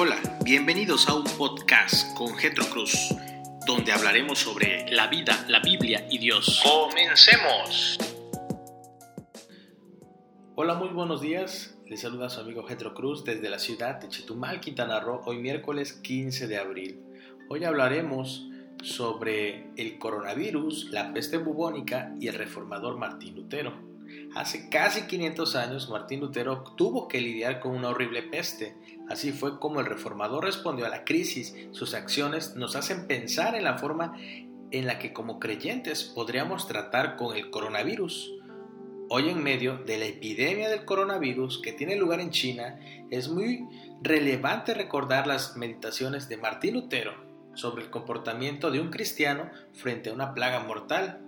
Hola, bienvenidos a un podcast con Getro Cruz, donde hablaremos sobre la vida, la Biblia y Dios. ¡Comencemos! Hola, muy buenos días. Les saluda su amigo Getro Cruz desde la ciudad de Chetumal, Quintana Roo, hoy miércoles 15 de abril. Hoy hablaremos sobre el coronavirus, la peste bubónica y el reformador Martín Lutero. Hace casi 500 años Martín Lutero tuvo que lidiar con una horrible peste. Así fue como el reformador respondió a la crisis. Sus acciones nos hacen pensar en la forma en la que como creyentes podríamos tratar con el coronavirus. Hoy en medio de la epidemia del coronavirus que tiene lugar en China, es muy relevante recordar las meditaciones de Martín Lutero sobre el comportamiento de un cristiano frente a una plaga mortal.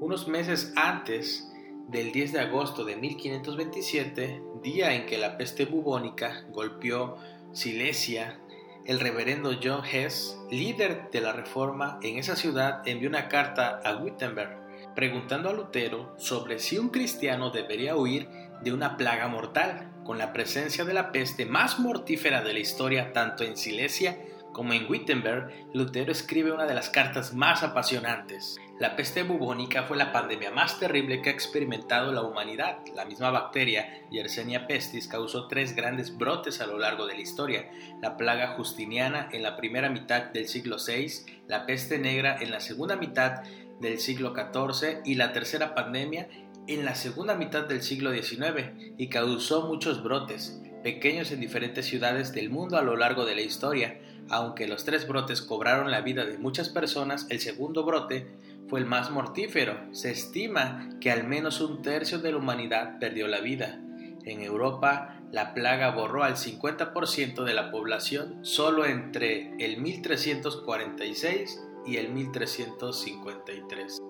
Unos meses antes del 10 de agosto de 1527, día en que la peste bubónica golpeó Silesia, el reverendo John Hess, líder de la reforma en esa ciudad, envió una carta a Wittenberg preguntando a Lutero sobre si un cristiano debería huir de una plaga mortal, con la presencia de la peste más mortífera de la historia tanto en Silesia como en Wittenberg, Lutero escribe una de las cartas más apasionantes. La peste bubónica fue la pandemia más terrible que ha experimentado la humanidad. La misma bacteria, Yersinia pestis, causó tres grandes brotes a lo largo de la historia. La plaga justiniana en la primera mitad del siglo VI, la peste negra en la segunda mitad del siglo XIV y la tercera pandemia en la segunda mitad del siglo XIX y causó muchos brotes, pequeños en diferentes ciudades del mundo a lo largo de la historia. Aunque los tres brotes cobraron la vida de muchas personas, el segundo brote fue el más mortífero. Se estima que al menos un tercio de la humanidad perdió la vida. En Europa, la plaga borró al 50% de la población solo entre el 1346 y el 1353.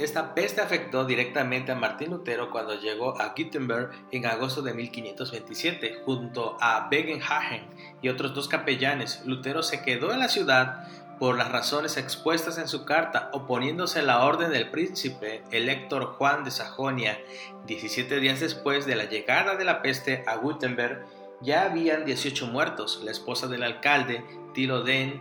Esta peste afectó directamente a Martín Lutero cuando llegó a Gutenberg en agosto de 1527. Junto a Begenhagen y otros dos capellanes, Lutero se quedó en la ciudad por las razones expuestas en su carta, oponiéndose a la orden del príncipe elector Juan de Sajonia. 17 días después de la llegada de la peste a Gutenberg, ya habían 18 muertos. La esposa del alcalde, Tilo Den,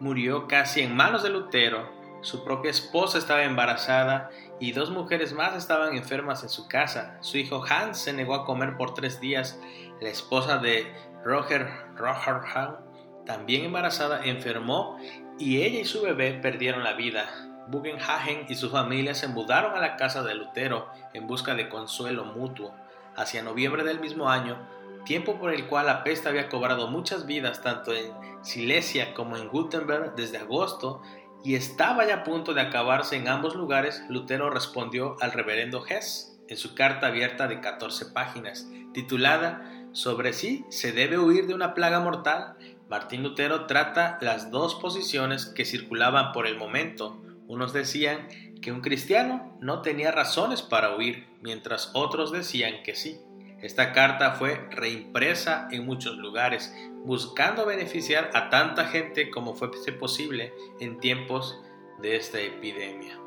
murió casi en manos de Lutero su propia esposa estaba embarazada y dos mujeres más estaban enfermas en su casa. Su hijo Hans se negó a comer por tres días. La esposa de Roger Rogerhan, también embarazada, enfermó y ella y su bebé perdieron la vida. Bugenhagen y su familia se mudaron a la casa de Lutero en busca de consuelo mutuo. Hacia noviembre del mismo año, tiempo por el cual la peste había cobrado muchas vidas tanto en Silesia como en Gutenberg desde agosto, y estaba ya a punto de acabarse en ambos lugares, Lutero respondió al reverendo Hess en su carta abierta de 14 páginas, titulada Sobre si se debe huir de una plaga mortal. Martín Lutero trata las dos posiciones que circulaban por el momento. Unos decían que un cristiano no tenía razones para huir, mientras otros decían que sí. Esta carta fue reimpresa en muchos lugares, buscando beneficiar a tanta gente como fuese posible en tiempos de esta epidemia.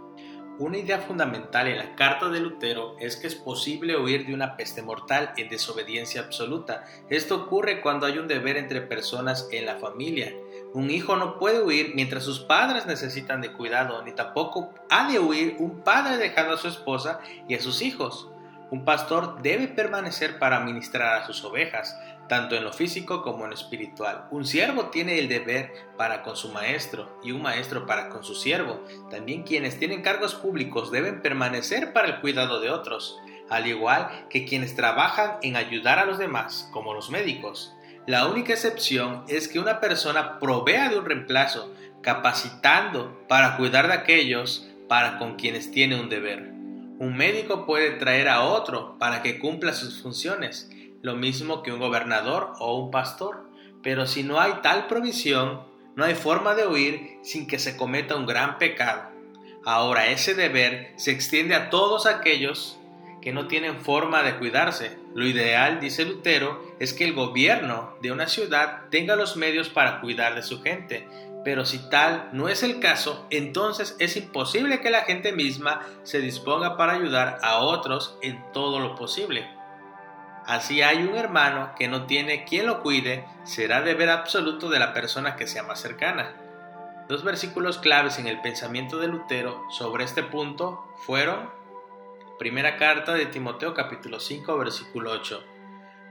Una idea fundamental en la carta de Lutero es que es posible huir de una peste mortal en desobediencia absoluta. Esto ocurre cuando hay un deber entre personas en la familia. Un hijo no puede huir mientras sus padres necesitan de cuidado, ni tampoco ha de huir un padre dejando a su esposa y a sus hijos. Un pastor debe permanecer para ministrar a sus ovejas, tanto en lo físico como en lo espiritual. Un siervo tiene el deber para con su maestro y un maestro para con su siervo. También quienes tienen cargos públicos deben permanecer para el cuidado de otros, al igual que quienes trabajan en ayudar a los demás, como los médicos. La única excepción es que una persona provea de un reemplazo, capacitando para cuidar de aquellos para con quienes tiene un deber. Un médico puede traer a otro para que cumpla sus funciones, lo mismo que un gobernador o un pastor. Pero si no hay tal provisión, no hay forma de huir sin que se cometa un gran pecado. Ahora ese deber se extiende a todos aquellos que no tienen forma de cuidarse. Lo ideal, dice Lutero, es que el gobierno de una ciudad tenga los medios para cuidar de su gente, pero si tal no es el caso, entonces es imposible que la gente misma se disponga para ayudar a otros en todo lo posible. Así hay un hermano que no tiene quien lo cuide, será deber absoluto de la persona que sea más cercana. Dos versículos claves en el pensamiento de Lutero sobre este punto fueron Primera carta de Timoteo capítulo 5 versículo 8.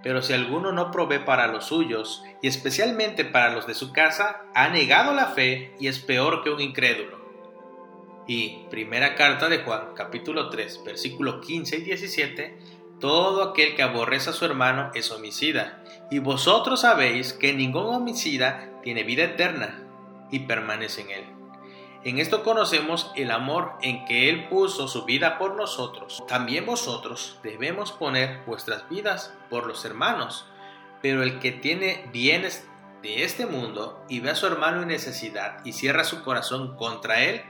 Pero si alguno no provee para los suyos, y especialmente para los de su casa, ha negado la fe y es peor que un incrédulo. Y primera carta de Juan capítulo 3 versículo 15 y 17 todo aquel que aborrece a su hermano es homicida, y vosotros sabéis que ningún homicida tiene vida eterna y permanece en él. En esto conocemos el amor en que Él puso su vida por nosotros. También vosotros debemos poner vuestras vidas por los hermanos. Pero el que tiene bienes de este mundo y ve a su hermano en necesidad y cierra su corazón contra él,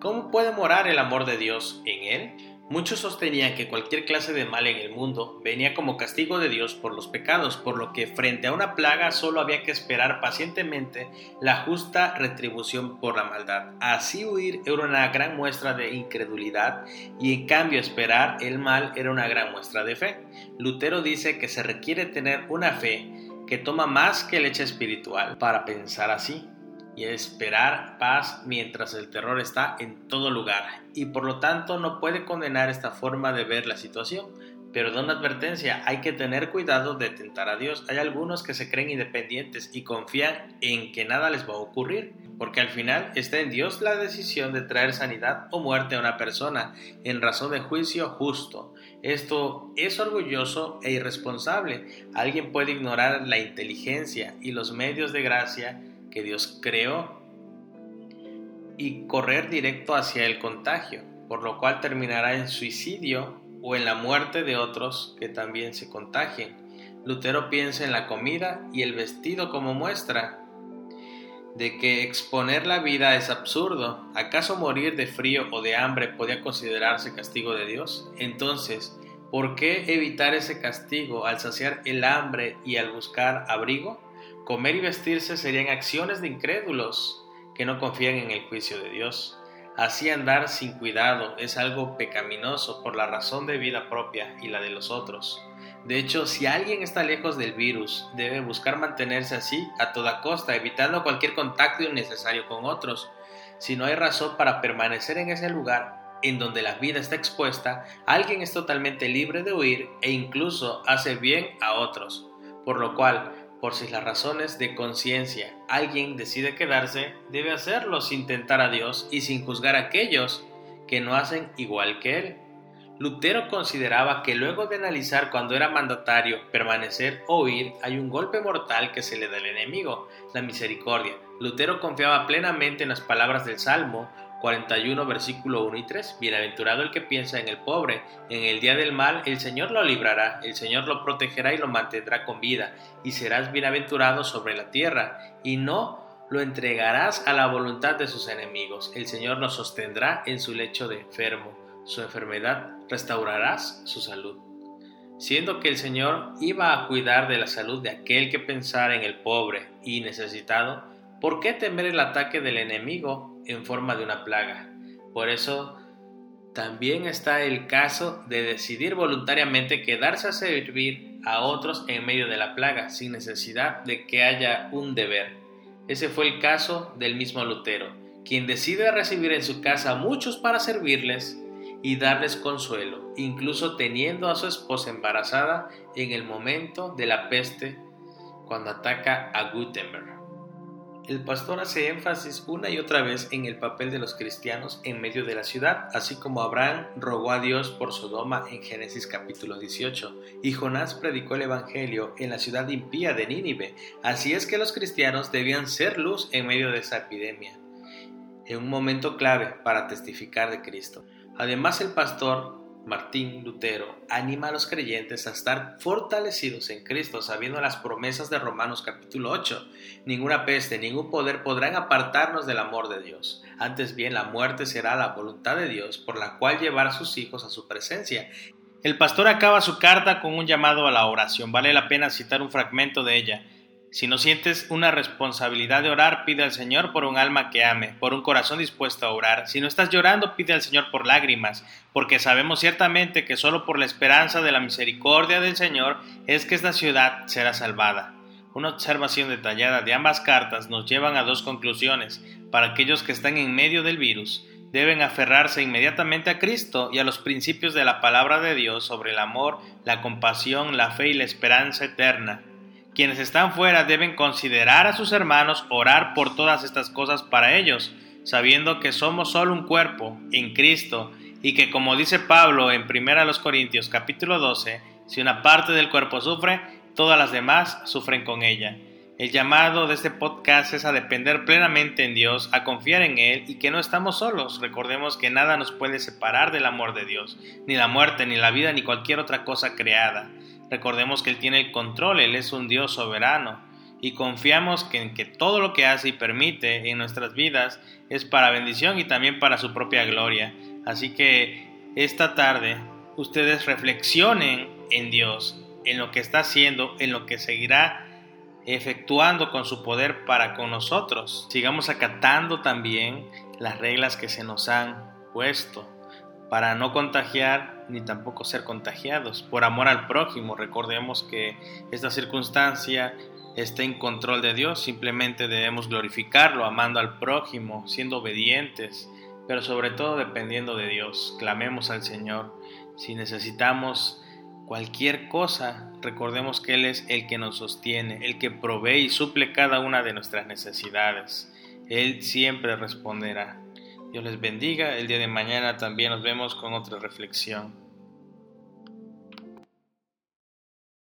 ¿cómo puede morar el amor de Dios en él? Muchos sostenían que cualquier clase de mal en el mundo venía como castigo de Dios por los pecados, por lo que frente a una plaga solo había que esperar pacientemente la justa retribución por la maldad. Así huir era una gran muestra de incredulidad y en cambio esperar el mal era una gran muestra de fe. Lutero dice que se requiere tener una fe que toma más que leche espiritual para pensar así y esperar paz mientras el terror está en todo lugar y por lo tanto no puede condenar esta forma de ver la situación. Pero da advertencia, hay que tener cuidado de tentar a Dios. Hay algunos que se creen independientes y confían en que nada les va a ocurrir, porque al final está en Dios la decisión de traer sanidad o muerte a una persona en razón de juicio justo. Esto es orgulloso e irresponsable. Alguien puede ignorar la inteligencia y los medios de gracia que Dios creó y correr directo hacia el contagio, por lo cual terminará en suicidio o en la muerte de otros que también se contagien. Lutero piensa en la comida y el vestido como muestra de que exponer la vida es absurdo. ¿Acaso morir de frío o de hambre podía considerarse castigo de Dios? Entonces, ¿por qué evitar ese castigo al saciar el hambre y al buscar abrigo? Comer y vestirse serían acciones de incrédulos que no confían en el juicio de Dios. Así andar sin cuidado es algo pecaminoso por la razón de vida propia y la de los otros. De hecho, si alguien está lejos del virus, debe buscar mantenerse así a toda costa, evitando cualquier contacto innecesario con otros. Si no hay razón para permanecer en ese lugar en donde la vida está expuesta, alguien es totalmente libre de huir e incluso hace bien a otros. Por lo cual, por si las razones de conciencia alguien decide quedarse, debe hacerlo sin tentar a Dios y sin juzgar a aquellos que no hacen igual que él. Lutero consideraba que luego de analizar cuando era mandatario permanecer o huir, hay un golpe mortal que se le da al enemigo, la misericordia. Lutero confiaba plenamente en las palabras del Salmo 41, versículo 1 y 3. Bienaventurado el que piensa en el pobre. En el día del mal el Señor lo librará, el Señor lo protegerá y lo mantendrá con vida, y serás bienaventurado sobre la tierra, y no lo entregarás a la voluntad de sus enemigos. El Señor lo sostendrá en su lecho de enfermo. Su enfermedad restaurarás su salud. Siendo que el Señor iba a cuidar de la salud de aquel que pensara en el pobre y necesitado, ¿por qué temer el ataque del enemigo en forma de una plaga. Por eso también está el caso de decidir voluntariamente quedarse a servir a otros en medio de la plaga, sin necesidad de que haya un deber. Ese fue el caso del mismo Lutero, quien decide recibir en su casa a muchos para servirles y darles consuelo, incluso teniendo a su esposa embarazada en el momento de la peste cuando ataca a Gutenberg. El pastor hace énfasis una y otra vez en el papel de los cristianos en medio de la ciudad, así como Abraham rogó a Dios por Sodoma en Génesis capítulo 18, y Jonás predicó el Evangelio en la ciudad impía de Nínive. Así es que los cristianos debían ser luz en medio de esa epidemia, en un momento clave para testificar de Cristo. Además, el pastor Martín Lutero anima a los creyentes a estar fortalecidos en Cristo, sabiendo las promesas de Romanos capítulo 8. Ninguna peste, ningún poder podrán apartarnos del amor de Dios. Antes bien, la muerte será la voluntad de Dios, por la cual llevar a sus hijos a su presencia. El pastor acaba su carta con un llamado a la oración. Vale la pena citar un fragmento de ella. Si no sientes una responsabilidad de orar, pide al Señor por un alma que ame, por un corazón dispuesto a orar. Si no estás llorando, pide al Señor por lágrimas, porque sabemos ciertamente que solo por la esperanza de la misericordia del Señor es que esta ciudad será salvada. Una observación detallada de ambas cartas nos llevan a dos conclusiones. Para aquellos que están en medio del virus, deben aferrarse inmediatamente a Cristo y a los principios de la palabra de Dios sobre el amor, la compasión, la fe y la esperanza eterna. Quienes están fuera deben considerar a sus hermanos, orar por todas estas cosas para ellos, sabiendo que somos solo un cuerpo en Cristo y que como dice Pablo en 1 Corintios capítulo 12, si una parte del cuerpo sufre, todas las demás sufren con ella. El llamado de este podcast es a depender plenamente en Dios, a confiar en Él y que no estamos solos. Recordemos que nada nos puede separar del amor de Dios, ni la muerte, ni la vida, ni cualquier otra cosa creada. Recordemos que Él tiene el control, Él es un Dios soberano y confiamos que en que todo lo que hace y permite en nuestras vidas es para bendición y también para su propia gloria. Así que esta tarde ustedes reflexionen en Dios, en lo que está haciendo, en lo que seguirá efectuando con su poder para con nosotros. Sigamos acatando también las reglas que se nos han puesto para no contagiar ni tampoco ser contagiados. Por amor al prójimo, recordemos que esta circunstancia está en control de Dios, simplemente debemos glorificarlo, amando al prójimo, siendo obedientes, pero sobre todo dependiendo de Dios. Clamemos al Señor. Si necesitamos cualquier cosa, recordemos que Él es el que nos sostiene, el que provee y suple cada una de nuestras necesidades. Él siempre responderá. Dios les bendiga. El día de mañana también nos vemos con otra reflexión.